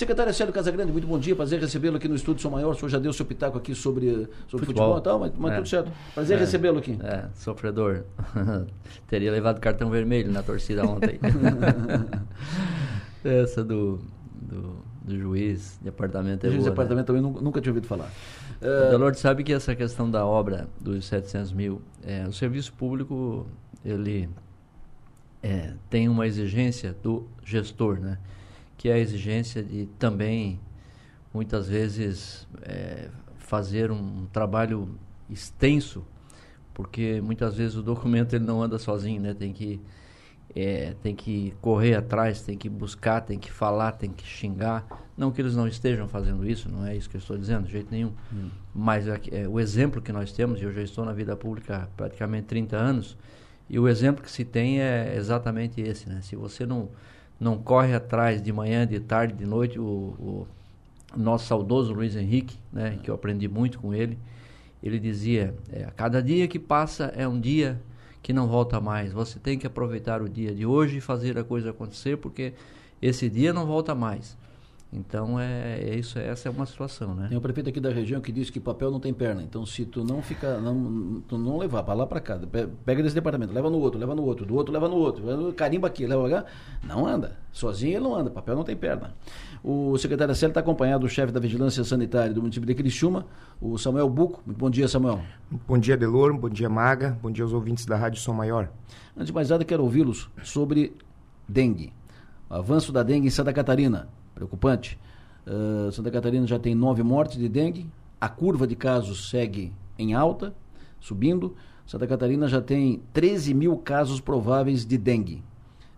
Secretário Célio Casagrande, muito bom dia, prazer recebê-lo aqui no Estúdio São Maior. O senhor já deu seu pitaco aqui sobre, sobre futebol, futebol e tal, mas, mas é. tudo certo. Prazer é. recebê-lo aqui. É, sofredor. Teria levado cartão vermelho na torcida ontem. Essa do, do, do, juiz de apartamento é O juiz boa, de apartamento né? também nunca tinha ouvido falar. Uh, Delorde sabe que essa questão da obra dos 700 mil, é, o serviço público, ele é, tem uma exigência do gestor, né? Que é a exigência de também, muitas vezes, é, fazer um trabalho extenso, porque muitas vezes o documento ele não anda sozinho, né? Tem que, é, tem que correr atrás, tem que buscar, tem que falar, tem que xingar. Não que eles não estejam fazendo isso, não é isso que eu estou dizendo, de jeito nenhum. Hum. Mas é, é, o exemplo que nós temos, e eu já estou na vida pública há praticamente 30 anos, e o exemplo que se tem é exatamente esse, né? Se você não não corre atrás de manhã, de tarde, de noite. O, o nosso saudoso Luiz Henrique, né, que eu aprendi muito com ele, ele dizia: é, cada dia que passa é um dia que não volta mais. Você tem que aproveitar o dia de hoje e fazer a coisa acontecer, porque esse dia não volta mais. Então é, é, isso, essa é uma situação, né? Tem um prefeito aqui da região que diz que papel não tem perna. Então se tu não fica, não, tu não levar para lá para cá, pega desse departamento, leva no outro, leva no outro, do outro leva no outro, carimba aqui, leva lá, não anda. Sozinho ele não anda, papel não tem perna. O secretário Célio está acompanhado do chefe da Vigilância Sanitária do município de Criciúma, o Samuel Buco. Muito bom dia, Samuel. Bom dia, Delor, bom dia, Maga, bom dia aos ouvintes da Rádio Som Maior. Antes de mais nada, quero ouvi-los sobre dengue. O avanço da dengue em Santa Catarina preocupante. Uh, Santa Catarina já tem nove mortes de dengue, a curva de casos segue em alta, subindo. Santa Catarina já tem 13 mil casos prováveis de dengue.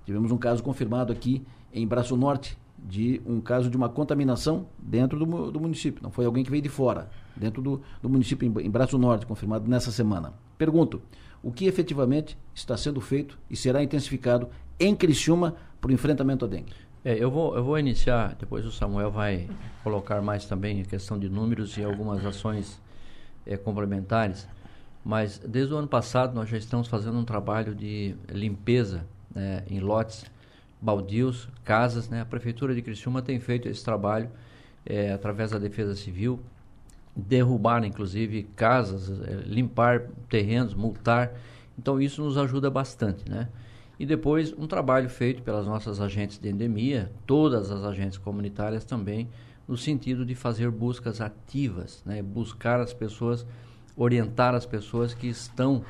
Tivemos um caso confirmado aqui em Braço Norte, de um caso de uma contaminação dentro do, do município. Não foi alguém que veio de fora, dentro do, do município, em, em Braço Norte, confirmado nessa semana. Pergunto, o que efetivamente está sendo feito e será intensificado em Criciúma para o enfrentamento à dengue? É, eu, vou, eu vou iniciar, depois o Samuel vai colocar mais também a questão de números e algumas ações é, complementares. Mas desde o ano passado nós já estamos fazendo um trabalho de limpeza né, em lotes baldios, casas. Né? A Prefeitura de Criciúma tem feito esse trabalho é, através da Defesa Civil, derrubar inclusive casas, é, limpar terrenos, multar. Então isso nos ajuda bastante, né? E depois um trabalho feito pelas nossas agentes de endemia, todas as agentes comunitárias também, no sentido de fazer buscas ativas, né? buscar as pessoas, orientar as pessoas que estão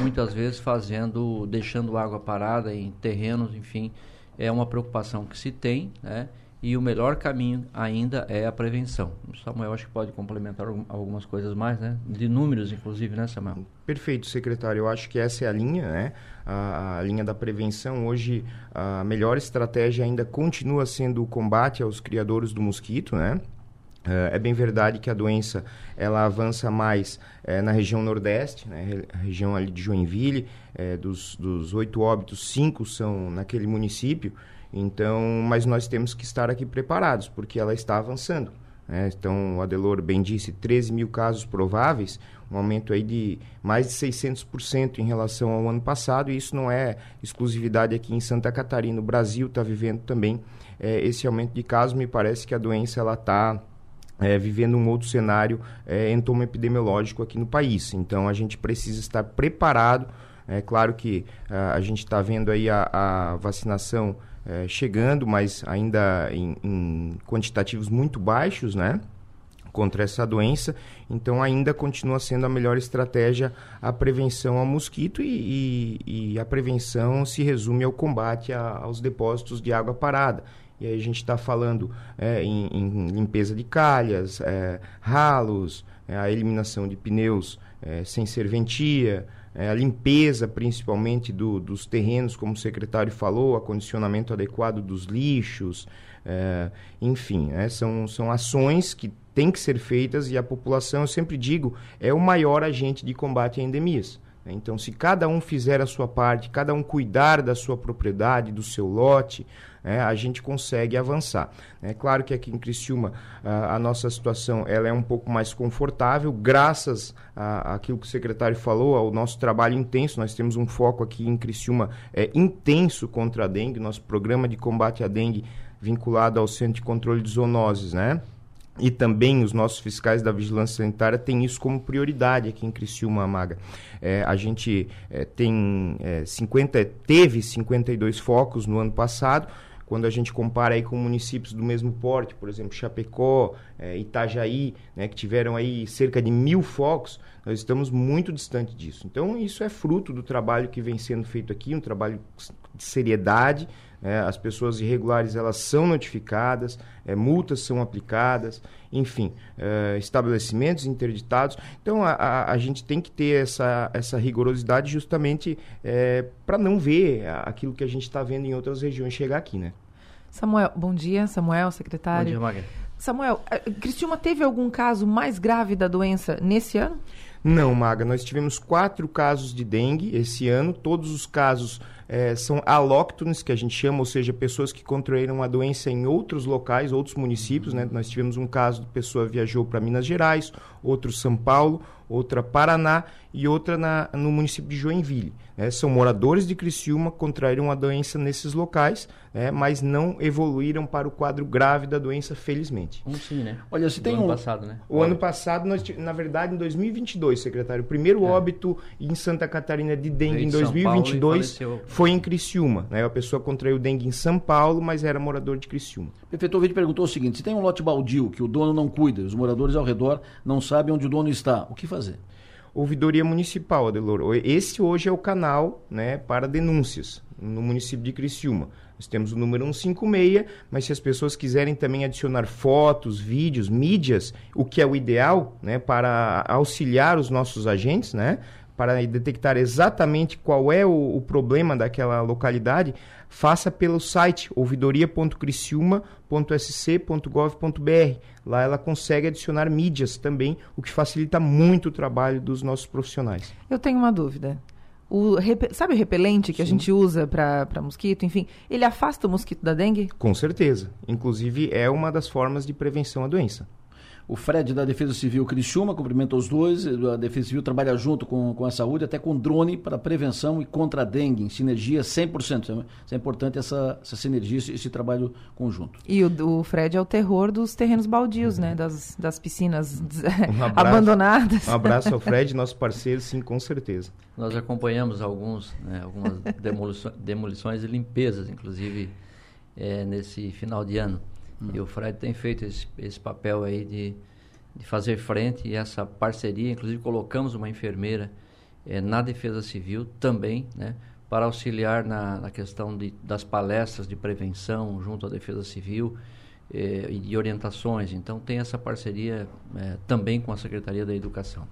muitas vezes fazendo, deixando água parada em terrenos, enfim, é uma preocupação que se tem, né? E o melhor caminho ainda é a prevenção. O Samuel acho que pode complementar algumas coisas mais, né? De números, inclusive, né, Samuel? Perfeito, secretário. Eu acho que essa é a linha, né? A, a linha da prevenção. Hoje, a melhor estratégia ainda continua sendo o combate aos criadores do mosquito, né? É, é bem verdade que a doença ela avança mais é, na região nordeste, né, região ali de Joinville, é, dos, dos oito óbitos, cinco são naquele município, então, mas nós temos que estar aqui preparados, porque ela está avançando. Né? Então, o Adelor bem disse, 13 mil casos prováveis, um aumento aí de mais de 600% em relação ao ano passado, e isso não é exclusividade aqui em Santa Catarina. O Brasil está vivendo também é, esse aumento de casos. Me parece que a doença ela está é, vivendo um outro cenário é, epidemiológico aqui no país. Então, a gente precisa estar preparado. É claro que a, a gente está vendo aí a, a vacinação é, chegando, mas ainda em, em, quantitativos muito baixos, né? Contra essa doença, então ainda continua sendo a melhor estratégia a prevenção ao mosquito e, e, e a prevenção se resume ao combate a, aos depósitos de água parada. E aí a gente está falando é, em, em, limpeza de calhas, é, ralos, é, a eliminação de pneus é, sem serventia, é, a limpeza principalmente do, dos terrenos, como o secretário falou, acondicionamento adequado dos lixos, é, enfim, é, são, são ações que têm que ser feitas e a população, eu sempre digo, é o maior agente de combate a endemias. Então, se cada um fizer a sua parte, cada um cuidar da sua propriedade, do seu lote, é, a gente consegue avançar. É claro que aqui em Criciúma a, a nossa situação ela é um pouco mais confortável, graças àquilo que o secretário falou, ao nosso trabalho intenso. Nós temos um foco aqui em Criciúma é, intenso contra a dengue. Nosso programa de combate à dengue vinculado ao Centro de Controle de Zoonoses, né? E também os nossos fiscais da vigilância sanitária têm isso como prioridade aqui em Criciúma, Maga. É, a gente é, tem é, 50, teve 52 focos no ano passado, quando a gente compara aí com municípios do mesmo porte, por exemplo, Chapecó, é, Itajaí, né, que tiveram aí cerca de mil focos, nós estamos muito distante disso. Então, isso é fruto do trabalho que vem sendo feito aqui, um trabalho de seriedade, é, as pessoas irregulares elas são notificadas, é, multas são aplicadas, enfim, é, estabelecimentos interditados. Então a, a, a, gente tem que ter essa, essa rigorosidade justamente é, para não ver aquilo que a gente está vendo em outras regiões chegar aqui, né? Samuel, bom dia, Samuel, secretário. Bom dia, Maga. Samuel, Cristiuma teve algum caso mais grave da doença nesse ano? Não, Maga, nós tivemos quatro casos de dengue esse ano, todos os casos é, são alóctones, que a gente chama, ou seja, pessoas que contraíram a doença em outros locais, outros municípios. Né? Nós tivemos um caso de pessoa viajou para Minas Gerais, outro São Paulo, outra Paraná e outra na, no município de Joinville. Né? São moradores de Criciúma, contraíram a doença nesses locais, né? mas não evoluíram para o quadro grave da doença, felizmente. Um sim, né? Olha, se tem ano um... passado, né? O ano passado, nós, na verdade, em 2022, secretário, o primeiro é. óbito em Santa Catarina de dengue em 2022 foi em Criciúma. Né? A pessoa contraiu dengue em São Paulo, mas era morador de Criciúma. O prefeito Ouvinte perguntou o seguinte, se tem um lote baldio que o dono não cuida, os moradores ao redor não sabem onde o dono está, o que fazer? fazer? Ouvidoria Municipal, Adelor. Esse hoje é o canal né, para denúncias no município de Criciúma. Nós temos o número 156, mas se as pessoas quiserem também adicionar fotos, vídeos, mídias, o que é o ideal né, para auxiliar os nossos agentes, né, para detectar exatamente qual é o, o problema daquela localidade, faça pelo site ouvidoria.criciúma.sc.gov.br. Lá ela consegue adicionar mídias também, o que facilita muito o trabalho dos nossos profissionais. Eu tenho uma dúvida. O, sabe o repelente que Sim. a gente usa para mosquito? Enfim, ele afasta o mosquito da dengue? Com certeza. Inclusive, é uma das formas de prevenção à doença. O Fred da Defesa Civil Criciúma cumprimenta os dois. A Defesa Civil trabalha junto com, com a saúde, até com drone para prevenção e contra a dengue, em sinergia 100%. Isso é importante essa, essa sinergia, esse, esse trabalho conjunto. E o, o, Fred é o terror dos terrenos baldios, uhum. né? Das, das piscinas um abraço, abandonadas. Um abraço ao Fred, nosso parceiro, sim, com certeza. Nós acompanhamos alguns, né, algumas demolições, demolições e limpezas, inclusive é, nesse final de ano. E o Fred tem feito esse, esse papel aí de, de fazer frente e essa parceria. Inclusive, colocamos uma enfermeira é, na Defesa Civil também, né? Para auxiliar na, na questão de, das palestras de prevenção junto à Defesa Civil é, e de orientações. Então, tem essa parceria é, também com a Secretaria da Educação.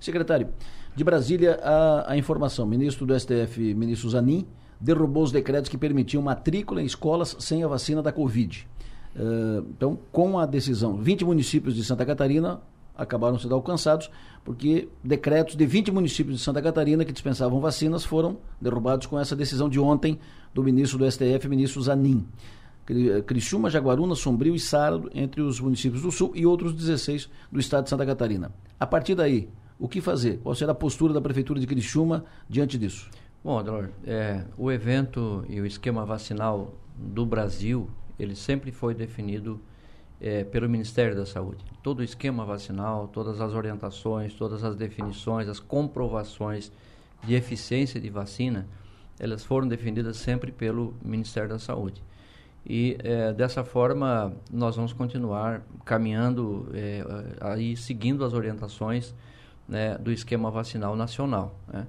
Secretário, de Brasília, a, a informação. Ministro do STF, ministro Zanin, derrubou os decretos que permitiam matrícula em escolas sem a vacina da Covid. Uh, então, com a decisão, 20 municípios de Santa Catarina acabaram sendo alcançados, porque decretos de 20 municípios de Santa Catarina que dispensavam vacinas foram derrubados com essa decisão de ontem do ministro do STF, ministro Zanin. Criciúma, Jaguaruna, Sombrio e Sárado, entre os municípios do Sul e outros 16 do estado de Santa Catarina. A partir daí, o que fazer? Qual será a postura da Prefeitura de Criciúma diante disso? Bom, Delor, é, o evento e o esquema vacinal do Brasil ele sempre foi definido é, pelo Ministério da Saúde. Todo o esquema vacinal, todas as orientações, todas as definições, as comprovações de eficiência de vacina, elas foram definidas sempre pelo Ministério da Saúde. E é, dessa forma nós vamos continuar caminhando é, aí seguindo as orientações né, do esquema vacinal nacional. Né?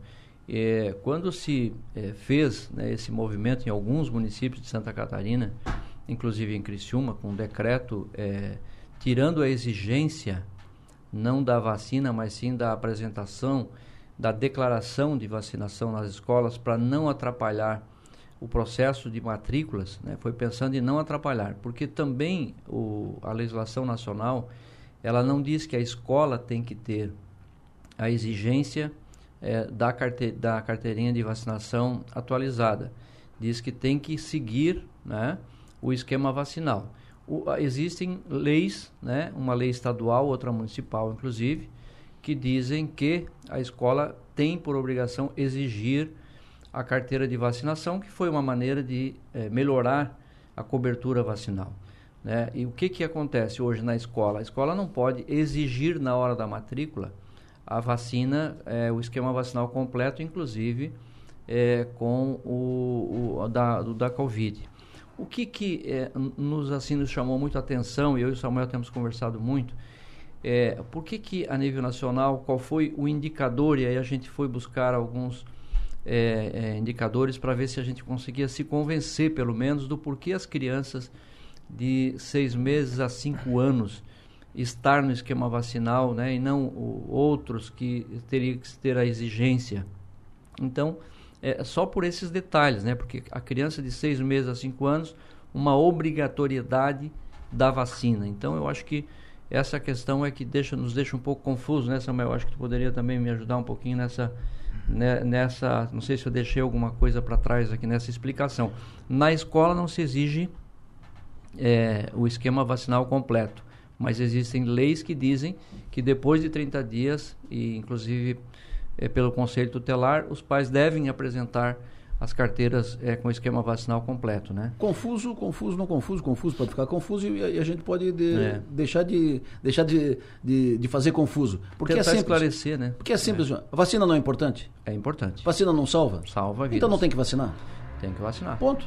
Quando se é, fez né, esse movimento em alguns municípios de Santa Catarina inclusive em Criciúma, com um decreto é, tirando a exigência não da vacina, mas sim da apresentação da declaração de vacinação nas escolas para não atrapalhar o processo de matrículas, né? foi pensando em não atrapalhar, porque também o, a legislação nacional ela não diz que a escola tem que ter a exigência é, da, carte, da carteirinha de vacinação atualizada. Diz que tem que seguir né, o esquema vacinal. O, existem leis, né, uma lei estadual, outra municipal, inclusive, que dizem que a escola tem por obrigação exigir a carteira de vacinação, que foi uma maneira de é, melhorar a cobertura vacinal. Né? E o que, que acontece hoje na escola? A escola não pode exigir na hora da matrícula a vacina, é, o esquema vacinal completo, inclusive é, com o, o da, do, da Covid. O que, que é, nos, assim, nos chamou muito a atenção, e eu e o Samuel temos conversado muito, é, por que, que a nível nacional, qual foi o indicador, e aí a gente foi buscar alguns é, é, indicadores para ver se a gente conseguia se convencer, pelo menos, do porquê as crianças de seis meses a cinco anos estar no esquema vacinal, né, e não o, outros que teriam que ter a exigência. Então, é só por esses detalhes, né, porque a criança de seis meses a cinco anos, uma obrigatoriedade da vacina. Então, eu acho que essa questão é que deixa, nos deixa um pouco confuso, né, Samuel? Eu acho que tu poderia também me ajudar um pouquinho nessa, né, nessa, não sei se eu deixei alguma coisa para trás aqui nessa explicação. Na escola não se exige é, o esquema vacinal completo. Mas existem leis que dizem que depois de 30 dias, e inclusive é, pelo Conselho Tutelar, os pais devem apresentar as carteiras é, com esquema vacinal completo, né? Confuso, confuso, não confuso, confuso pode ficar confuso e, a gente pode de, é. deixar, de, deixar de, de, de fazer confuso. Porque Tentar é simples. esclarecer, né? Porque é simples. É. Vacina não é importante? É importante. Vacina não salva? Salva a vida. Então não tem que vacinar? Tem que vacinar. Ponto.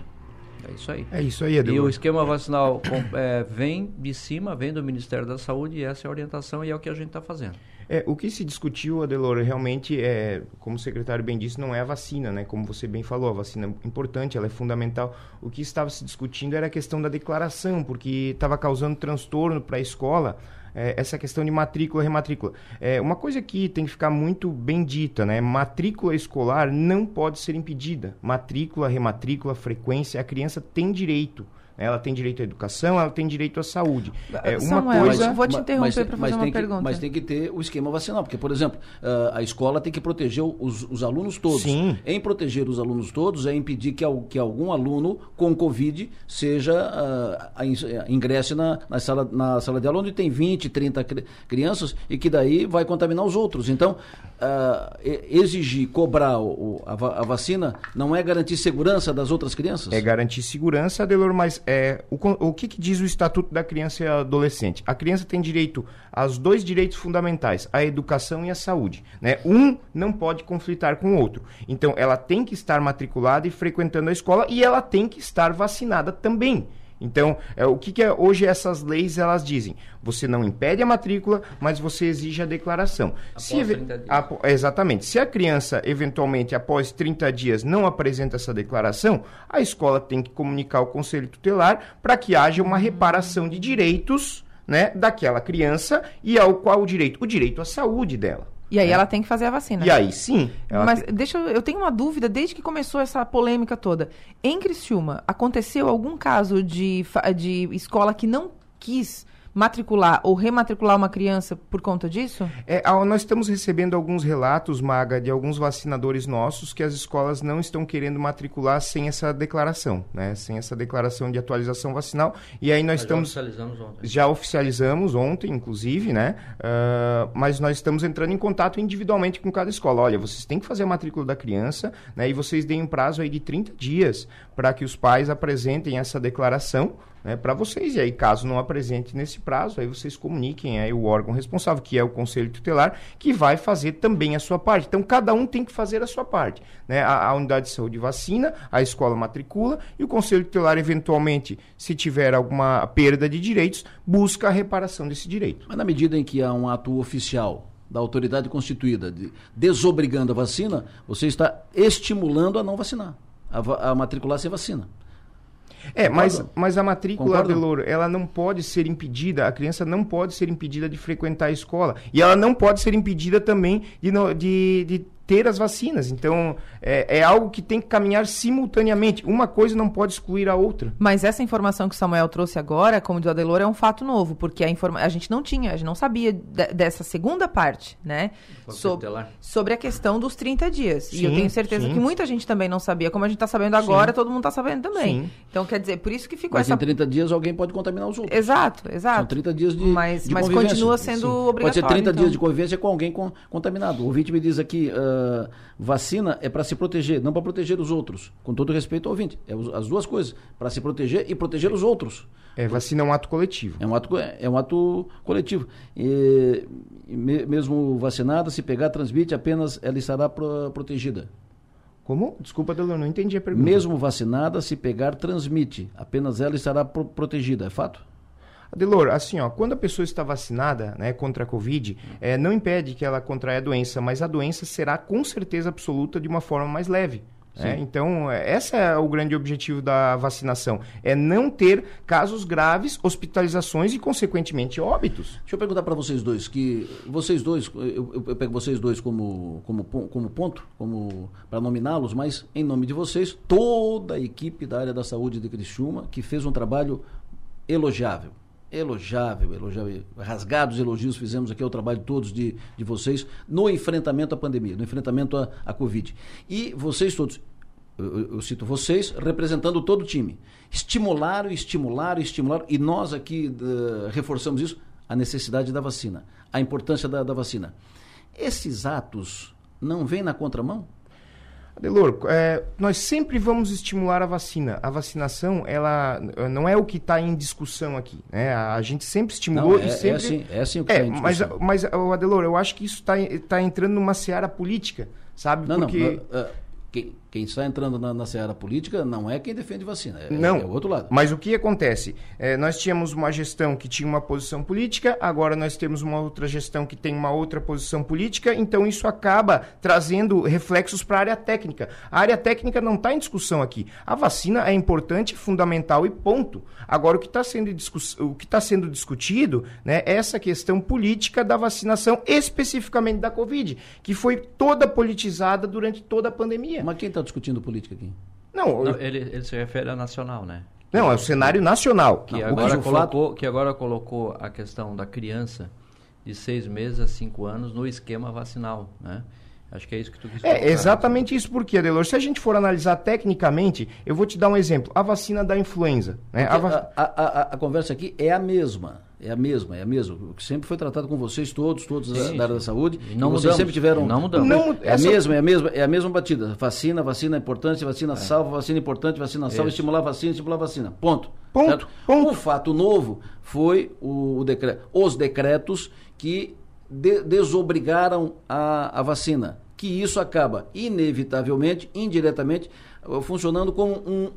É isso aí. É isso aí, Edu. E o esquema vacinal é, vem de cima, vem do Ministério da Saúde e essa é a orientação e é o que a gente está fazendo. É, o que se discutiu, Adelor, realmente é, como o secretário bem disse, não é a vacina, né? Como você bem falou, a vacina é importante, ela é fundamental. O que estava se discutindo era a questão da declaração, porque estava causando transtorno para a escola é, essa questão de matrícula rematrícula. É, uma coisa que tem que ficar muito bem dita, né? Matrícula escolar não pode ser impedida. Matrícula, rematrícula, frequência, a criança tem direito. Ela tem direito à educação, ela tem direito à saúde. É, uma Samuel, coisa. vou te interromper para fazer uma que, pergunta. Mas tem que ter o esquema vacinal, porque, por exemplo, uh, a escola tem que proteger os, os alunos todos. Sim. Em proteger os alunos todos é impedir que, que algum aluno com Covid seja uh, ingresse na, na, sala, na sala de aula onde tem 20, 30 crianças e que daí vai contaminar os outros. Então, uh, exigir, cobrar o, a, a, vacina não é garantir segurança das outras crianças? É garantir segurança, Delor, mas é, o, o que, que, diz o Estatuto da Criança e Adolescente? A criança tem direito aos dois direitos fundamentais, a educação e a saúde. Né? Um não pode conflitar com o outro. Então, ela tem que estar matriculada e frequentando a escola e ela tem que estar vacinada também. Então, é, o que, que é, hoje essas leis elas dizem? Você não impede a matrícula, mas você exige a declaração. Após Se, 30 dias. A, exatamente. Se a criança, eventualmente, após 30 dias, não apresenta essa declaração, a escola tem que comunicar ao conselho tutelar para que haja uma reparação de direitos né, daquela criança e ao qual o direito? O direito à saúde dela. E aí é. ela tem que fazer a vacina. E aí sim. Mas tem... deixa eu, eu tenho uma dúvida desde que começou essa polêmica toda. Em Criciúma, aconteceu algum caso de, de escola que não quis matricular ou rematricular uma criança por conta disso? É, nós estamos recebendo alguns relatos, Maga, de alguns vacinadores nossos que as escolas não estão querendo matricular sem essa declaração, né? Sem essa declaração de atualização vacinal. E aí nós, já estamos. Oficializamos ontem. Já oficializamos ontem, inclusive, né? Uh, mas nós estamos entrando em contato individualmente com cada escola. Olha, vocês têm que fazer a matrícula da criança, né? E vocês deem um prazo aí de 30 dias para que os pais apresentem essa declaração né, para vocês. E aí, caso não apresente nesse prazo, aí vocês comuniquem aí o órgão responsável, que é o Conselho Tutelar, que vai fazer também a sua parte. Então, cada um tem que fazer a sua parte. Né? A, a unidade de saúde vacina, a escola matricula e o Conselho Tutelar, eventualmente, se tiver alguma perda de direitos, busca a reparação desse direito. Mas na medida em que há um ato oficial da autoridade constituída de, desobrigando a vacina, você está estimulando a não vacinar, a, a matricular sem vacina. É, mas, mas a matrícula, Deloro, ela não pode ser impedida, a criança não pode ser impedida de frequentar a escola. E ela não pode ser impedida também de, de, de ter as vacinas. Então, é, é, algo que tem que caminhar simultaneamente. Uma coisa não pode excluir a outra. Mas essa informação que o Samuel trouxe agora, como diz o Adelor, é um fato novo, porque a, informa a gente não tinha, a gente não sabia de, dessa segunda parte, né? Sobre, sobre a questão dos 30 dias. Sim, e eu tenho certeza sim. que muita gente também não sabia. Como a gente está sabendo agora, sim. todo mundo está sabendo também. Então, quer dizer, por isso que ficou mas essa... em 30 dias alguém pode contaminar os outros. Exato, exato. São 30 dias de Mas, de mas continua sendo obrigatório. Pode ser 30 então. dias de convivência com alguém com, contaminado. O ouvinte me diz aqui... Uh, uh, vacina é para se proteger, não para proteger os outros. Com todo respeito ao ouvinte. É as duas coisas. Para se proteger e proteger os outros. É, vacina é um ato coletivo. É um ato, é um ato coletivo. E, mesmo vacinada, se pegar, transmite, apenas ela estará pro, protegida. Como? Desculpa, eu não entendi a pergunta. Mesmo vacinada, se pegar, transmite. Apenas ela estará pro, protegida. É fato? Adelor, assim, ó, quando a pessoa está vacinada né, contra a Covid, é, não impede que ela contraia a doença, mas a doença será com certeza absoluta de uma forma mais leve. É, então, esse é o grande objetivo da vacinação: é não ter casos graves, hospitalizações e, consequentemente, óbitos. Deixa eu perguntar para vocês dois, que vocês dois, eu, eu, pego vocês dois como, como, como ponto, como para nominá-los, mas em nome de vocês, toda a equipe da área da saúde de Criciúma, que fez um trabalho elogiável elogiável, elogiável, rasgados elogios fizemos aqui ao trabalho todos de, de vocês no enfrentamento à pandemia, no enfrentamento à, à Covid. E vocês todos, eu, eu, cito vocês, representando todo o time, estimularam, estimularam, estimularam, e nós aqui uh, reforçamos isso, a necessidade da vacina, a importância da, da vacina. Esses atos não vêm na contramão? Adelor, é, nós sempre vamos estimular a vacina. A vacinação, ela não é o que está em discussão aqui. Né? A, gente sempre estimulou não, é, e sempre... É assim, é assim o que é, tá em discussão. Mas, mas, Adelor, eu acho que isso está tá entrando numa seara política, sabe? Não, Porque... não. Uh, quem, quem está entrando na, na seara política não é quem defende vacina, é, não, é o outro lado. Mas o que acontece? É, nós tínhamos uma gestão que tinha uma posição política, agora nós temos uma outra gestão que tem uma outra posição política, então isso acaba trazendo reflexos para a área técnica. A área técnica não está em discussão aqui. A vacina é importante, fundamental e ponto. Agora, o que está sendo, que tá sendo discutido né, é essa questão política da vacinação, especificamente da Covid, que foi toda politizada durante toda a pandemia. Mas quem está discutindo política aqui? Não, Não ele, ele, se refere a nacional, né? Não, é o cenário nacional. Que, Não, agora, que colocou, que agora colocou a questão da criança de seis meses a cinco anos no esquema vacinal, né? Acho que é isso que tu quis É exatamente isso porque, Adelor, se a gente for analisar tecnicamente, eu vou te dar um exemplo. A vacina da influenza. Né? A, vac... a, a, a, conversa aqui é a mesma. É a mesma, é a mesma. O que sempre foi tratado com vocês todos, todos sim, da área da saúde. Não vocês mudamos, sempre tiveram. Não mudamos. Não, é essa... a mesma, é a mesma, é a mesma batida. Vacina, vacina importante, vacina é. salva, vacina importante, vacina salva, estimular vacina, estimular vacina. Ponto. Ponto, ponto. O fato novo foi o, o decreto, os decretos que de, desobrigaram a, a vacina. Que isso acaba, inevitavelmente, indiretamente, funcionando como um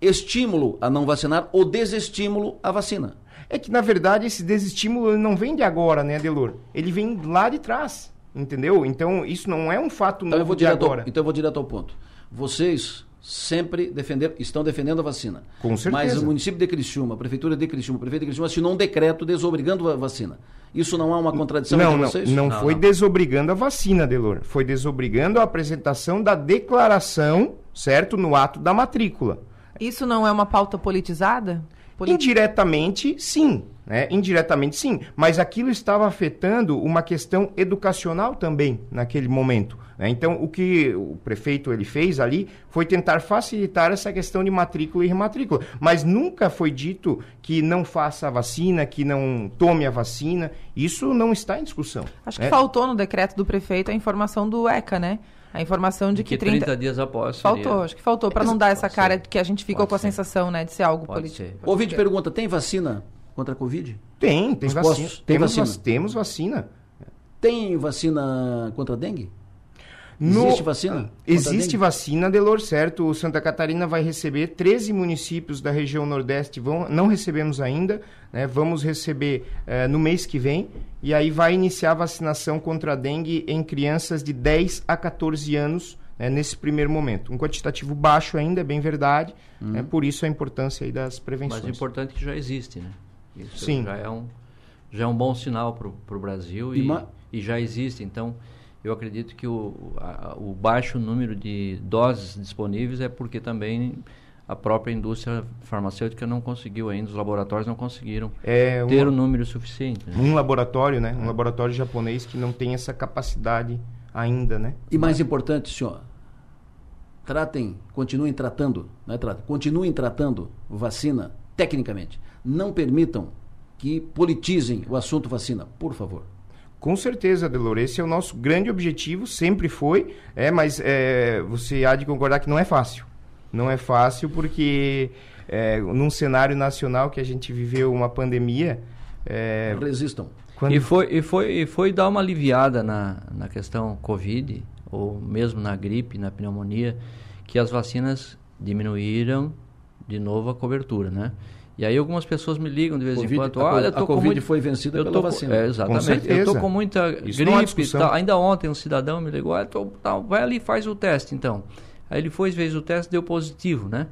estímulo a não vacinar ou desestímulo à vacina. É que, na verdade, esse desestímulo não vem de agora, né, Delor? Ele vem lá de trás, entendeu? Então, isso não é um fato então, novo de agora. Ao, então, eu vou direto ao ponto. Vocês sempre defender, estão defendendo a vacina. Com certeza. Mas o município de Criciúma, a prefeitura de Criciúma, o prefeito de Criciúma assinou um decreto desobrigando a vacina. Isso não há uma contradição não, entre não, vocês? Não, não foi não. desobrigando a vacina, Delor. Foi desobrigando a apresentação da declaração, certo, no ato da matrícula. Isso não é uma pauta politizada? Indiretamente, sim. Né? Indiretamente, sim. Mas aquilo estava afetando uma questão educacional também naquele momento. Né? Então, o que o prefeito ele fez ali foi tentar facilitar essa questão de matrícula e rematrícula. Mas nunca foi dito que não faça a vacina, que não tome a vacina. Isso não está em discussão. Acho que né? faltou no decreto do prefeito a informação do ECA, né? A informação de que, que 30... 30 dias após. Seria... Faltou, acho que faltou, para não dar essa cara que a gente ficou com a sensação né, de ser algo pode político. Ser. O ouvinte pergunta: tem vacina contra a Covid? Tem, tem vacina. Tem temos vacina. temos vacina. Tem vacina contra a dengue? No, existe vacina? Existe vacina, Delor, certo? O Santa Catarina vai receber 13 municípios da região Nordeste, vão, não recebemos ainda, né? vamos receber uh, no mês que vem, e aí vai iniciar a vacinação contra a dengue em crianças de 10 a 14 anos, né? nesse primeiro momento. Um quantitativo baixo ainda, é bem verdade, né? por isso a importância aí das prevenções. Mas o importante é que já existe, né? Isso Sim. já é um, já é um bom sinal para o Brasil e, e, e já existe, então eu acredito que o, a, o baixo número de doses disponíveis é porque também a própria indústria farmacêutica não conseguiu ainda, os laboratórios não conseguiram é, ter o um número suficiente. Né? Um laboratório, né? Um laboratório japonês que não tem essa capacidade ainda, né? E mais importante, senhor, tratem, continuem tratando, né, tratem, continuem tratando vacina tecnicamente. Não permitam que politizem o assunto vacina, por favor. Com certeza, Delor, esse é o nosso grande objetivo, sempre foi, é, mas é, você há de concordar que não é fácil. Não é fácil porque é, num cenário nacional que a gente viveu uma pandemia... É, Resistam. Quando... E, foi, e, foi, e foi dar uma aliviada na, na questão Covid, ou mesmo na gripe, na pneumonia, que as vacinas diminuíram de novo a cobertura, né? E aí algumas pessoas me ligam de vez COVID, em quando, olha, a, a Covid muito... foi vencida eu pela tô, vacina. É, exatamente. eu estou com muita Isso é gripe, tá, ainda ontem um cidadão me ligou, ah, tô, tá, vai ali e faz o teste então. Aí ele foi, fez o teste, deu positivo, né?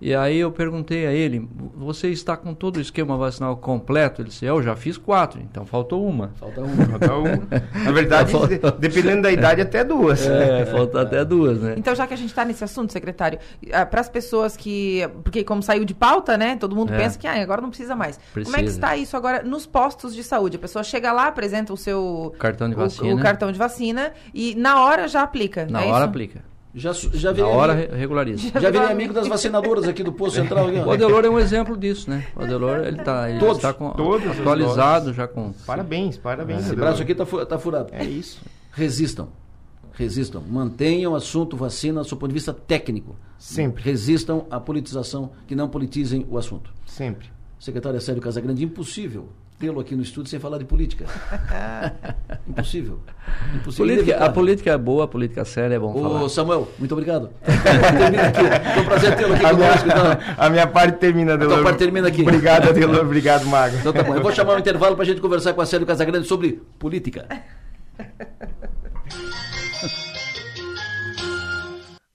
E aí eu perguntei a ele, você está com todo o esquema vacinal completo? Ele disse, eu já fiz quatro, então faltou uma. Falta uma. Falta uma. Na verdade, dependendo da idade, até duas. É, falta até duas, né? Então, já que a gente está nesse assunto, secretário, ah, para as pessoas que... Porque como saiu de pauta, né? Todo mundo é. pensa que ah, agora não precisa mais. Precisa. Como é que está isso agora nos postos de saúde? A pessoa chega lá, apresenta o seu... Cartão de vacina. O, o cartão de vacina e na hora já aplica, Na é hora isso? aplica. Já, já Na hora amigo, regulariza. Já, já virei amigo das vacinadoras aqui do Posto Central. O Adelor é um exemplo disso, né? O Adelor, ele está ele todos, tá com, todos atualizado já com... Parabéns, parabéns. Esse braço aqui está tá furado. É isso. Resistam. Resistam. Mantenham o assunto vacina do ponto de vista técnico. Sempre. Resistam à politização, que não politizem o assunto. Sempre. Secretário Sérgio Casagrande, impossível tê-lo aqui no estúdio sem falar de política. Impossível. Impossível. Política, a política é boa, a política séria é bom Ô, falar. Samuel, muito obrigado. termina aqui. Foi um prazer tê-lo aqui a conosco. Minha, então. A minha parte termina, Adelor. A tua parte termina aqui. Obrigado, Adelor. Obrigado, Mago. Então tá bom. Eu vou chamar um intervalo para a gente conversar com a Sérgio Casagrande sobre política.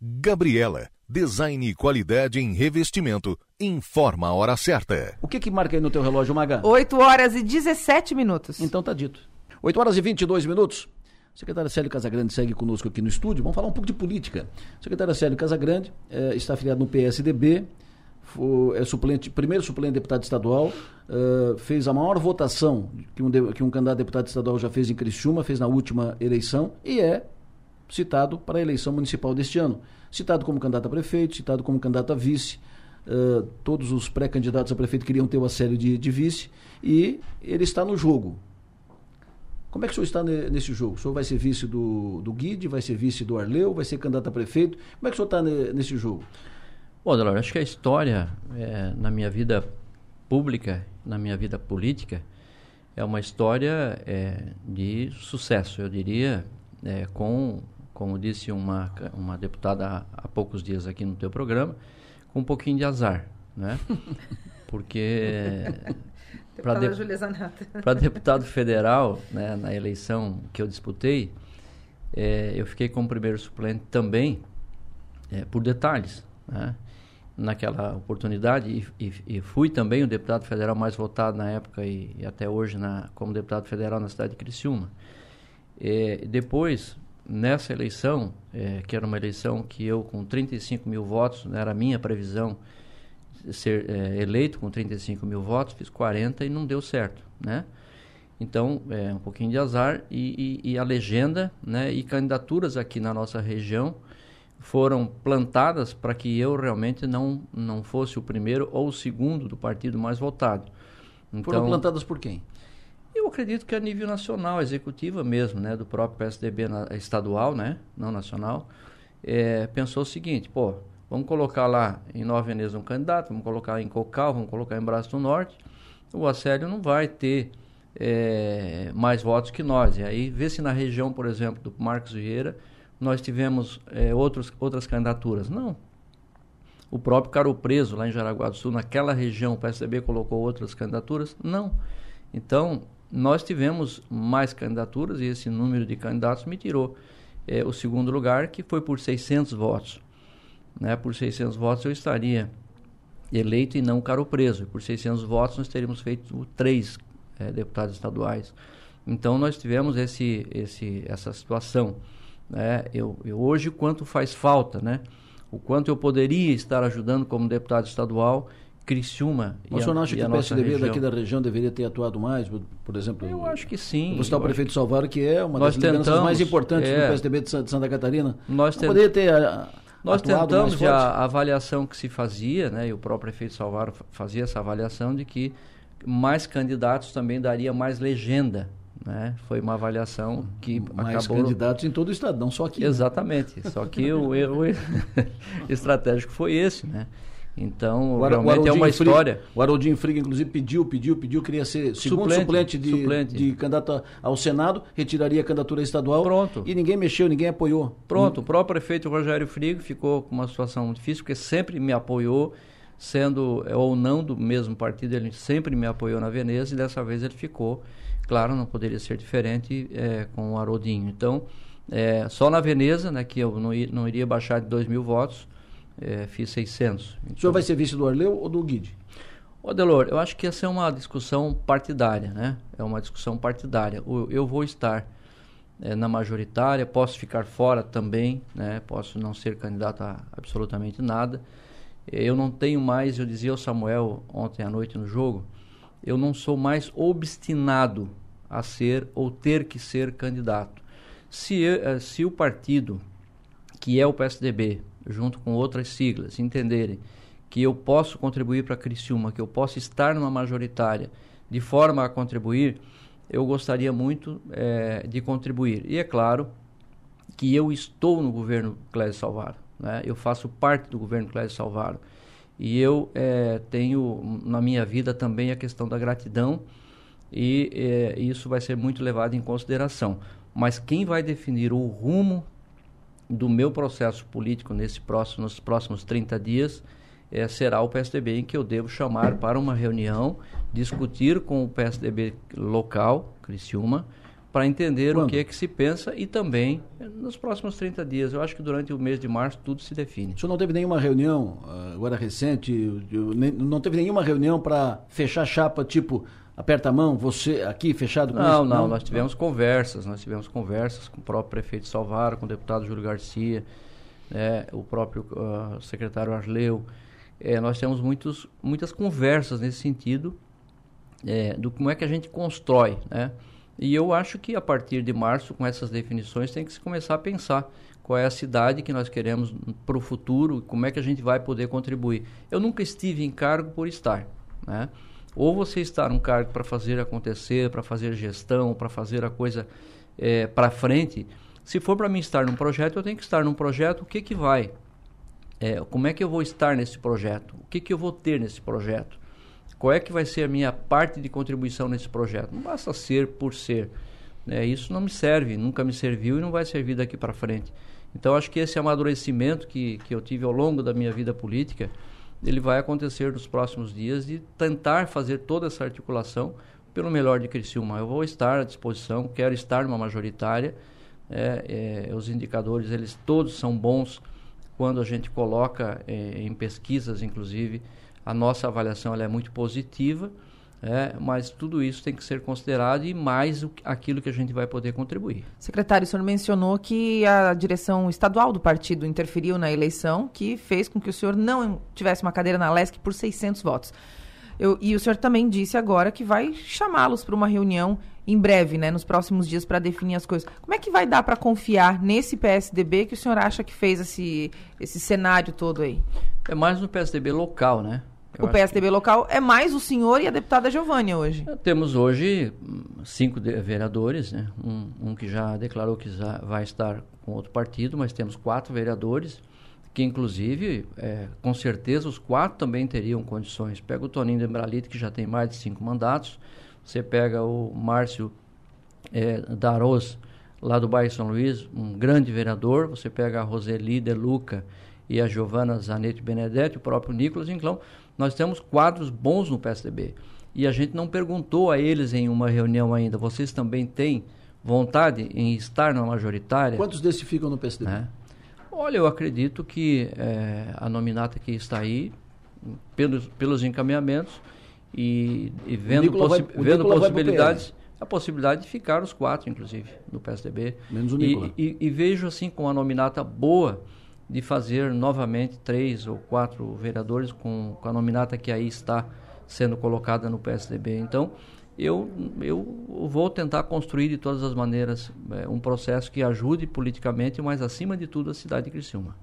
Gabriela Design e qualidade em revestimento. Informa a hora certa. O que que marca aí no teu relógio, Maga? 8 horas e 17 minutos. Então tá dito. 8 horas e 22 minutos. Secretária Célio Casagrande segue conosco aqui no estúdio. Vamos falar um pouco de política. Secretária Célio Casagrande eh, está afiliado no PSDB, foi, é suplente, primeiro suplente de deputado estadual, uh, fez a maior votação que um, de, que um candidato a deputado estadual já fez em Criciúma, fez na última eleição e é citado para a eleição municipal deste ano citado como candidato a prefeito, citado como candidato a vice. Uh, todos os pré-candidatos a prefeito queriam ter uma série de, de vice e ele está no jogo. Como é que o senhor está nesse jogo? O senhor vai ser vice do, do Guide, vai ser vice do Arleu, vai ser candidato a prefeito? Como é que o senhor está nesse jogo? Bom, Delor, acho que a história é, na minha vida pública, na minha vida política, é uma história é, de sucesso, eu diria, é, com como disse uma, uma deputada há, poucos dias aqui no teu programa, com um pouquinho de azar, né? Porque para de, deputado federal, né, na eleição que eu disputei, é, eu fiquei como primeiro suplente também é, por detalhes, né? naquela oportunidade e, e, e, fui também o deputado federal mais votado na época e, e até hoje na, como deputado federal na cidade de Criciúma. É, depois nessa eleição, é, que era uma eleição que eu, com 35 mil votos, né, era a minha previsão ser é, eleito com 35 mil votos, fiz 40 e não deu certo, né? Então, é um pouquinho de azar e, e, e, a legenda, né, e candidaturas aqui na nossa região foram plantadas para que eu realmente não, não fosse o primeiro ou o segundo do partido mais votado. Então, foram plantadas por quem? Eu acredito que a nível nacional, executiva mesmo, né, do próprio PSDB na, estadual, né, não nacional, é, pensou o seguinte, pô, vamos colocar lá em Nova Veneza um candidato, vamos colocar em Cocal, vamos colocar em Braço do Norte, o Acélio não vai ter é, mais votos que nós. E aí, vê se na região, por exemplo, do Marcos Vieira, nós tivemos é, outros, outras candidaturas. Não. O próprio Caro Preso, lá em Jaraguá do Sul, naquela região, o PSDB colocou outras candidaturas? Não. Então, nós tivemos mais candidaturas e esse número de candidatos me tirou é, o segundo lugar, que foi por 600 votos. Né? Por 600 votos eu estaria eleito e não caro preso. Por 600 votos nós teríamos feito três é, deputados estaduais. Então nós tivemos esse, esse, essa situação. Né? Eu, eu, hoje, quanto faz falta, né? o quanto eu poderia estar ajudando como deputado estadual Criciúma. O senhor acha que o PSDB daqui da região deveria ter atuado mais, por exemplo? Eu acho que sim. Você está o prefeito Salvador, que é uma das lideranças mais importantes é, do PSDB de Santa Catarina. Nós tent... poderia ter a, Nós tentamos a, a avaliação que se fazia, né, e o próprio prefeito Salvador fazia essa avaliação de que mais candidatos também daria mais legenda Né? Foi uma avaliação que Mais acabou... candidatos em todo o estado, não só aqui. Né? Exatamente. Ssó que o erro estratégico foi esse, né? Então, o realmente é uma história. o Haroldinho Friga, inclusive, pediu, pediu, pediu, queria ser segundo suplente, suplente, de, suplente. de candidato ao Senado, retiraria a candidatura estadual. Pronto. E ninguém mexeu, ninguém apoiou. Pronto, hum. o próprio prefeito Rogério Friga ficou com uma situação difícil, porque sempre me apoiou, sendo ou não do mesmo partido, ele sempre me apoiou na Veneza e dessa vez ele ficou. Claro, não poderia ser diferente é, com o Haroldinho. Então, é, só na Veneza, né, que eu não, não iria baixar de 2 mil votos, é, fiz 600. Então, o senhor vai ser vice do Arleu ou do Guide? Ô Delor, eu acho que essa é uma discussão partidária, né? É uma discussão partidária. Eu vou estar é, na majoritária, posso ficar fora também, né? Posso não ser candidato a absolutamente nada. Eu não tenho mais, eu dizia ao Samuel ontem à noite no jogo, eu não sou mais obstinado a ser ou ter que ser candidato. Se, eu, eh, se o partido, que é o PSDB, junto com outras siglas, entenderem que eu posso contribuir para a Criciúma, que eu posso estar numa majoritária de forma a contribuir, eu gostaria muito é, de contribuir. E é claro que eu estou no governo Clésio Salvaro, né? eu faço parte do governo Clésio Salvaro. E eu é, tenho na minha vida também a questão da gratidão, e é, isso vai ser muito levado em consideração. Mas quem vai definir o rumo do meu processo político nesse próximo, nos próximos 30 dias é, será o PSDB em que eu devo chamar para uma reunião, discutir com o PSDB local, Criciúma, para entender Quando? o que é que se pensa e também eh, nos próximos 30 dias. Eu acho que durante o mês de março tudo se define. O senhor não teve nenhuma reunião, ah, agora recente, não teve nenhuma reunião para fechar chapa, tipo, aperta a mão, você aqui fechado com não, isso? Não, não, nós tivemos conversas, nós tivemos conversas com o próprio prefeito Salvaro, com o deputado Júlio Garcia, né, o próprio uh, secretário Arleu. É, nós temos muitos, muitas conversas nesse sentido é, do como é que a gente constrói, né? E eu acho que a partir de março, com essas definições, tem que se começar a pensar qual é a cidade que nós queremos para o futuro, como é que a gente vai poder contribuir. Eu nunca estive em cargo por estar, né? Ou você está num cargo para fazer acontecer, para fazer gestão, para fazer a coisa é, para frente. Se for para mim estar num projeto, eu tenho que estar num projeto. O que que vai? É, como é que eu vou estar nesse projeto? O que que eu vou ter nesse projeto? Qual é que vai ser a minha parte de contribuição nesse projeto? Não basta ser por ser. Né? Isso não me serve, nunca me serviu e não vai servir daqui para frente. Então, acho que esse amadurecimento que, que eu tive ao longo da minha vida política ele vai acontecer nos próximos dias de tentar fazer toda essa articulação pelo melhor de Criciúma. Eu vou estar à disposição, quero estar numa majoritária. É, é, os indicadores, eles todos são bons quando a gente coloca é, em pesquisas, inclusive, a nossa avaliação é muito positiva. É, mas tudo isso tem que ser considerado e mais o, aquilo que a gente vai poder contribuir. Secretário, o senhor mencionou que a direção estadual do partido interferiu na eleição, que fez com que o senhor não tivesse uma cadeira na LESC por 600 votos. Eu, e o senhor também disse agora que vai chamá-los para uma reunião em breve, né, nos próximos dias, para definir as coisas. Como é que vai dar para confiar nesse PSDB que o senhor acha que fez esse, esse cenário todo aí? É mais no PSDB local, né? Eu o PSDB que... local é mais o senhor e a deputada Giovânia hoje. Temos hoje hum, cinco vereadores, né? um, um, que já declarou que já vai estar com outro partido, mas temos quatro vereadores que, inclusive, é, com certeza, os quatro também teriam condições. Pega o Toninho Dembralite, que já tem mais de cinco mandatos, você pega o Márcio é, Daroz, lá do bairro São Luís, um grande vereador, você pega a Roseli De Luca e a Giovana Zanetti Benedetti, o próprio Nicolas, então nós temos quadros bons no PSDB. E a gente não perguntou a eles em uma reunião ainda, vocês também têm vontade em estar na majoritária? Quantos desses ficam no PSDB? É. Olha, eu acredito que é, a nominata que está aí, pelos, pelos encaminhamentos e, e vendo, possi vai, vendo possibilidades, a possibilidade de ficar os quatro, inclusive, no PSDB. Menos o Nicola. E, e, e vejo assim com uma nominata boa de fazer novamente três ou quatro vereadores com, com a nominata que aí está sendo colocada no PSDB. Então, eu, eu vou tentar construir de todas as maneiras é, um processo que ajude politicamente, mas acima de tudo a cidade de Criciúma.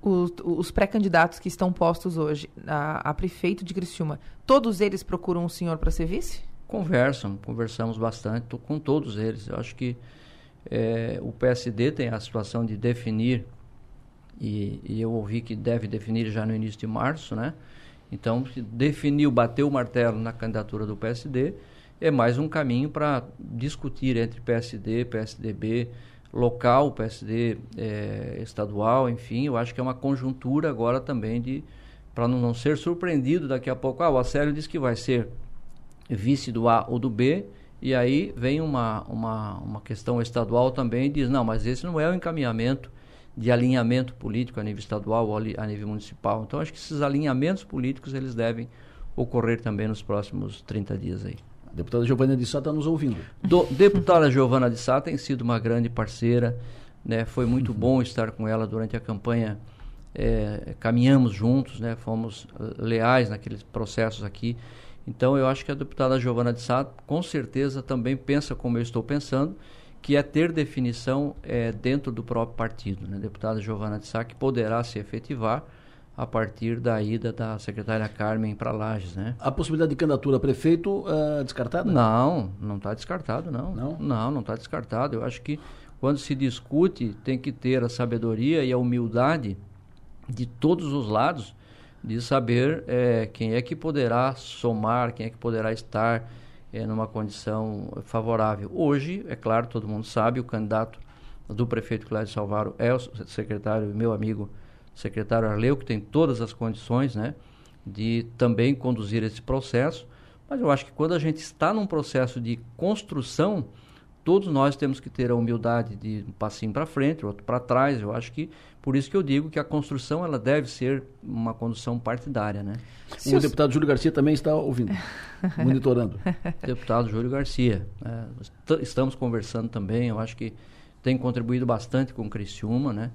Os, os pré-candidatos que estão postos hoje a, a, prefeito de Criciúma, todos eles procuram o senhor para ser vice? Conversam, conversamos bastante com todos eles. Eu acho que é, o PSD tem a situação de definir, e, e, eu ouvi que deve definir já no início de março, né? Então, definiu, bateu o martelo na candidatura do PSD, é mais um caminho para discutir entre PSD, PSDB, local, PSD é, estadual, enfim, eu acho que é uma conjuntura agora também de para não, não, ser surpreendido daqui a pouco. Ah, o Acélio disse que vai ser vice do A ou do B, e aí vem uma, uma, uma questão estadual também e diz, não, mas esse não é o encaminhamento de alinhamento político a nível estadual ou a nível municipal. Então, acho que esses alinhamentos políticos, eles devem ocorrer também nos próximos 30 dias aí. A deputada Giovana de Sá está nos ouvindo. Do, deputada Giovana de Sá tem sido uma grande parceira, né? foi muito uhum. bom estar com ela durante a campanha, é, caminhamos juntos, né? fomos leais naqueles processos aqui, então eu acho que a deputada Giovana de Sá com certeza também pensa como eu estou pensando, que é ter definição é, dentro do próprio partido. Né? A deputada Giovana de Sá que poderá se efetivar a partir da ida da secretária Carmen para Lages, né? A possibilidade de candidatura a prefeito uh, descartada? Não, não está descartado, não. Não? Não, não está descartado. Eu acho que quando se discute, tem que ter a sabedoria e a humildade de todos os lados de saber é, quem é que poderá somar, quem é que poderá estar é, numa condição favorável. Hoje, é claro, todo mundo sabe, o candidato do prefeito Cláudio Salvaro é o secretário, meu amigo, secretário Arleu, que tem todas as condições né, de também conduzir esse processo. Mas eu acho que quando a gente está num processo de construção, todos nós temos que ter a humildade de um passinho para frente, outro para trás. Eu acho que por isso que eu digo que a construção ela deve ser uma condução partidária, né? Se o os... deputado Júlio Garcia também está ouvindo, monitorando. deputado Júlio Garcia, né? estamos conversando também. Eu acho que tem contribuído bastante com o Criciúma, né?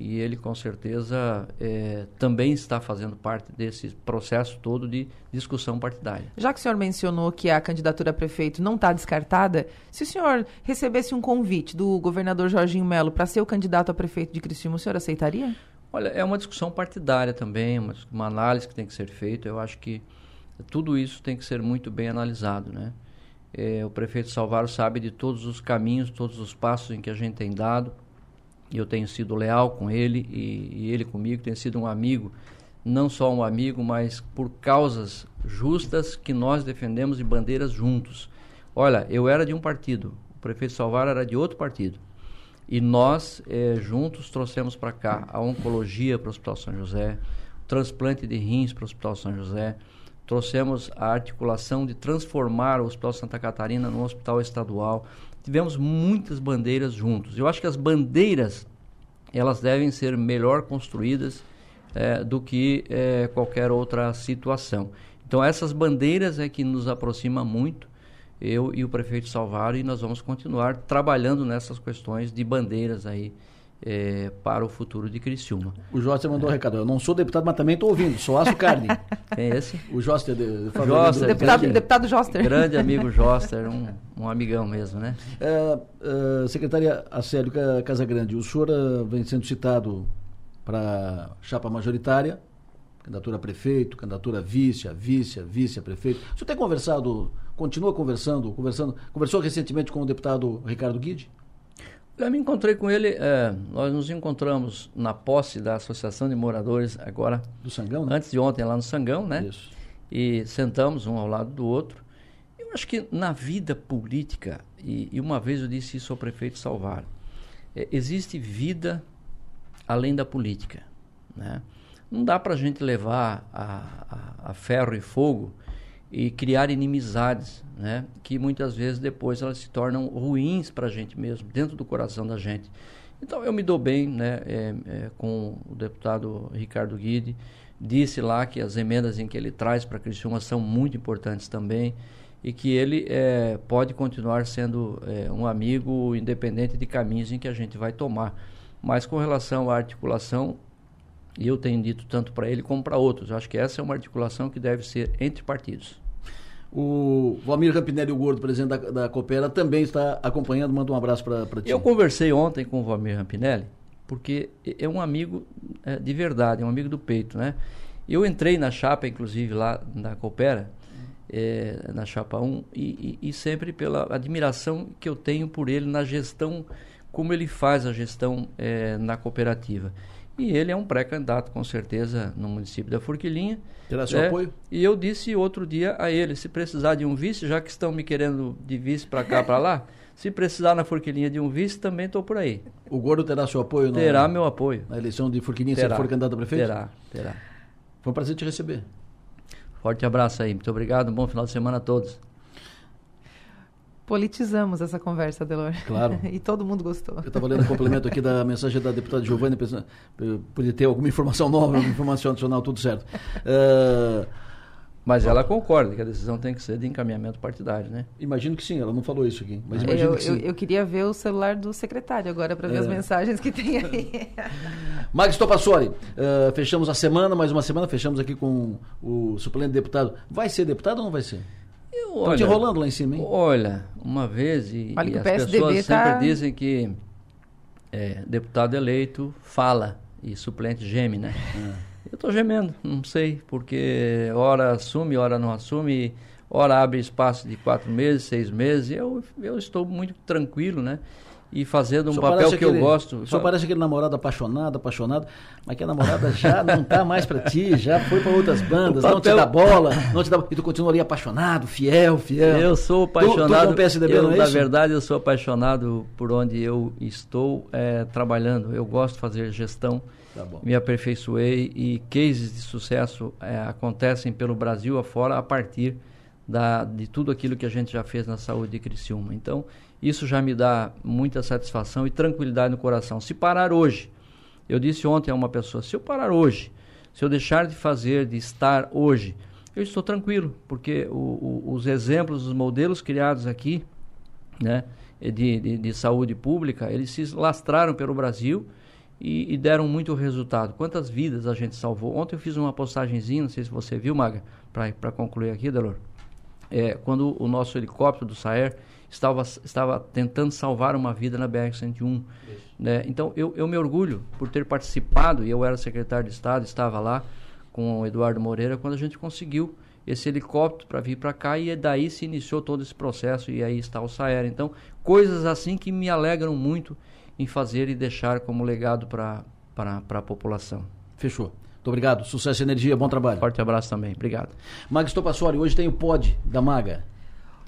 E ele com certeza é, também está fazendo parte desse processo todo de discussão partidária. Já que o senhor mencionou que a candidatura a prefeito não está descartada, se o senhor recebesse um convite do governador Jorginho Melo para ser o candidato a prefeito de Criciúma, o senhor aceitaria? Olha, é uma discussão partidária também, uma, uma análise que tem que ser feita. Eu acho que tudo isso tem que ser muito bem analisado, né? É, o prefeito Salvaro sabe de todos os caminhos, todos os passos em que a gente tem dado eu tenho sido leal com ele e, e, ele comigo, tem sido um amigo, não só um amigo, mas por causas justas que nós defendemos e bandeiras juntos. Olha, eu era de um partido, o prefeito Salvar era de outro partido. E nós, eh, juntos, trouxemos para cá a oncologia para o Hospital São José, o transplante de rins para o Hospital São José, trouxemos a articulação de transformar o Hospital Santa Catarina num hospital estadual tivemos muitas bandeiras juntos. Eu acho que as bandeiras elas devem ser melhor construídas é, do que é, qualquer outra situação. Então essas bandeiras é que nos aproxima muito eu e o prefeito Salvaro e nós vamos continuar trabalhando nessas questões de bandeiras aí é, para o futuro de Criciúma. O Joster mandou é. um recado. Eu não sou deputado, mas também estou ouvindo. Sou aço carne. Quem é esse? O Joster. De, de Joster deputado, grande, deputado Joster. Grande amigo Joster, um, um amigão mesmo, né? É, é, secretária Acélio Casagrande, o senhor uh, vem sendo citado para chapa majoritária, candidatura a prefeito, candidatura a vice, a vice, a vice a prefeito. O senhor tem conversado, continua conversando, conversando, conversou recentemente com o deputado Ricardo Guide? Eu me encontrei com ele, é, nós nos encontramos na posse da Associação de Moradores agora. Do Sangão, né? Antes de ontem lá no Sangão, né? Isso. E sentamos um ao lado do outro. Eu acho que na vida política, e, e uma vez eu disse isso ao prefeito Salvar, é, existe vida além da política, né? Não dá para a gente levar a, a, a ferro e fogo e criar inimizades, né? Que muitas vezes depois elas se tornam ruins para a gente mesmo, dentro do coração da gente. Então eu me dou bem, né? É, é, com o deputado Ricardo Guide, disse lá que as emendas em que ele traz para Criciúma são muito importantes também e que ele é, pode continuar sendo é, um amigo independente de caminhos em que a gente vai tomar. Mas com relação à articulação, e eu tenho dito tanto para ele como para outros. Eu acho que essa é uma articulação que deve ser entre partidos. O Valmir Rampinelli, o Gordo, presidente da, da Coopera, também está acompanhando. Manda um abraço para ti. Eu conversei ontem com o Valmir Rampinelli, porque é um amigo é, de verdade, é um amigo do peito, né? Eu entrei na chapa, inclusive, lá na Coopera, é, na Chapa 1 e, e, e, sempre pela admiração que eu tenho por ele na gestão, como ele faz a gestão é, na cooperativa. E ele é um pré-candidato, com certeza, no município da Forquilinha. Terá seu é, apoio? E eu disse outro dia a ele, se precisar de um vice, já que estão me querendo de vice para cá, para lá, se precisar na Forquilinha de um vice, também estou por aí. O Gordo terá seu apoio? Terá meu apoio. Na eleição de Forquilinha, terá, se ele for candidato a prefeito? Terá, terá. Foi um prazer te receber. Forte abraço aí. Muito obrigado. Um bom final de semana a todos. Politizamos essa conversa, Delor. Claro. e todo mundo gostou. Eu estava lendo o um complemento aqui da mensagem da deputada Giovanni, pensando, podia ter alguma informação nova, alguma informação adicional, tudo certo. Uh, mas ela concorda que a decisão tem que ser de encaminhamento partidário, né? Imagino que sim, ela não falou isso aqui. Mas imagino eu, que sim. Eu, eu queria ver o celular do secretário agora para ver é. as mensagens que tem aí. Max Topassori, uh, fechamos a semana, mais uma semana, fechamos aqui com o suplente deputado. Vai ser deputado ou não vai ser? Estão te enrolando lá em cima, hein? Olha, uma vez, e, e as pessoas tá... sempre dizem que é, deputado eleito fala e suplente geme, né? É. Eu estou gemendo, não sei, porque hora assume, hora não assume, hora abre espaço de quatro meses, seis meses. Eu, eu estou muito tranquilo, né? E fazendo um papel que aquele, eu gosto. Só parece aquele namorado apaixonado, apaixonado, mas que a namorada já não está mais para ti, já foi para outras bandas, papel... não te dá bola, não te dá, e tu continua ali apaixonado, fiel, fiel. Eu sou apaixonado. Tu, tu PSDB, eu, não é na isso? verdade, eu sou apaixonado por onde eu estou é, trabalhando. Eu gosto de fazer gestão Tá me aperfeiçoei e cases de sucesso é, acontecem pelo Brasil afora a partir da, de tudo aquilo que a gente já fez na saúde de Criciúma. Então, isso já me dá muita satisfação e tranquilidade no coração. Se parar hoje, eu disse ontem a uma pessoa, se eu parar hoje, se eu deixar de fazer, de estar hoje, eu estou tranquilo, porque o, o, os exemplos, os modelos criados aqui, né, de, de, de saúde pública, eles se lastraram pelo Brasil e, e, deram muito resultado. Quantas vidas a gente salvou? Ontem eu fiz uma postagenzinha, não sei se você viu, Maga, para concluir aqui, Delor. É, quando o nosso helicóptero do Saer estava, estava tentando salvar uma vida na BR-101. Né? Então, eu, eu me orgulho por ter participado, e eu era secretário de Estado, estava lá com o Eduardo Moreira, quando a gente conseguiu esse helicóptero para vir para cá e daí se iniciou todo esse processo e aí está o Saer. Então, coisas assim que me alegram muito em fazer e deixar como legado para a população. Fechou. Muito obrigado. Sucesso e energia. Bom trabalho. Forte abraço também. Obrigado. Maga Stopassori, hoje tem o pod da Maga.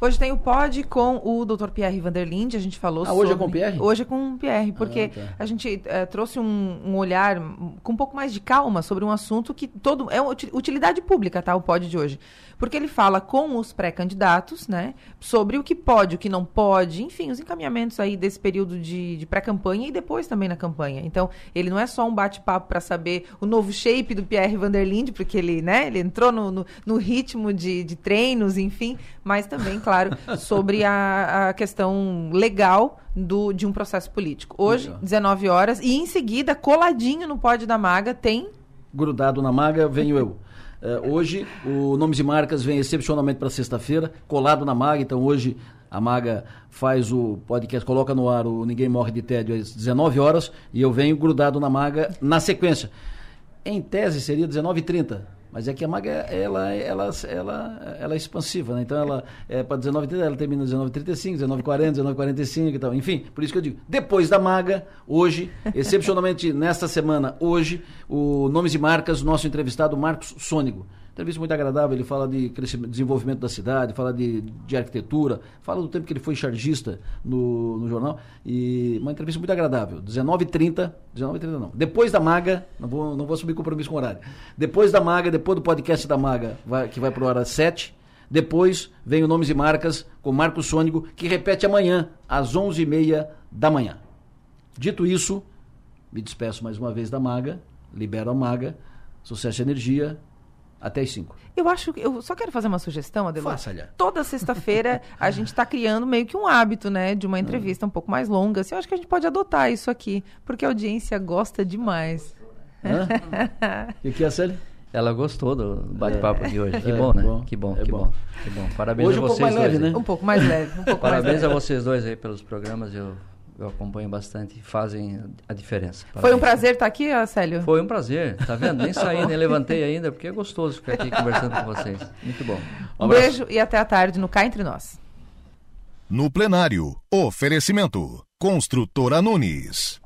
Hoje tem o pod com o Dr. Pierre Vanderlinde, a gente falou ah, sobre... hoje é com o Pierre? Hoje é com o Pierre, porque ah, tá. a gente é, trouxe um, um, olhar com um pouco mais de calma sobre um assunto que todo... É utilidade pública, tá? O pod de hoje porque ele fala com os pré-candidatos, né, sobre o que pode, o que não pode, enfim, os encaminhamentos aí desse período de, de pré-campanha e depois também na campanha. Então, ele não é só um bate-papo para saber o novo shape do Pierre Vanderlinde, porque ele, né, ele entrou no, no, no ritmo de, de, treinos, enfim, mas também, claro, sobre a, a questão legal do, de um processo político. Hoje, 19 horas, e em seguida, coladinho no pódio da Maga, tem. Grudado na Maga, venho eu. Uh, hoje, o Nomes e Marcas vem excepcionalmente para sexta-feira, colado na Maga. Então, hoje, a Maga faz o podcast, coloca no ar o Ninguém Morre de Tédio às 19 horas e eu venho grudado na Maga na sequência. Em tese, seria 19h30. Mas é que a maga, ela, ela, ela, ela é expansiva, né? Então ela é para 19h30, ela termina 19h35, 19h40, 19h45 e tal. Enfim, por isso que eu digo, depois da maga, hoje, excepcionalmente nesta semana, hoje, o Nomes e Marcas, nosso entrevistado Marcos Sônigo entrevista muito agradável, ele fala de desenvolvimento da cidade, fala de, de arquitetura, fala do tempo que ele foi chargista no, no jornal, e uma entrevista muito agradável, 19h30, 19h30 não, depois da Maga, não vou, não vou assumir compromisso com o horário, depois da Maga, depois do podcast da Maga, vai, que vai para o hora 7 depois vem o Nomes e Marcas com Marcos Sônico, que repete amanhã, às 11h30 da manhã. Dito isso, me despeço mais uma vez da Maga, libero a Maga, sucesso e energia, até as 5. Eu acho que. Eu só quero fazer uma sugestão, Adelor. Faça-lhe. Toda sexta-feira a gente está criando meio que um hábito, né? De uma hum. entrevista um pouco mais longa. Assim, eu acho que a gente pode adotar isso aqui, porque a audiência gosta demais. O que, que é, Célia? Ela gostou do bate-papo é. de hoje. Que é, bom, né? Bom, que bom, é que bom. bom. Que bom. Parabéns hoje a vocês um pouco mais leve, dois. Né? Um pouco mais leve. Um pouco Parabéns mais leve. a vocês dois aí pelos programas. Eu eu acompanho bastante, fazem a diferença. Parabéns. Foi um prazer estar aqui, Célio? Foi um prazer, tá vendo? Nem saí, nem levantei ainda, porque é gostoso ficar aqui conversando com vocês. Muito bom. Um, um beijo e até a tarde no Cá Entre Nós. No plenário, oferecimento. Construtora Nunes.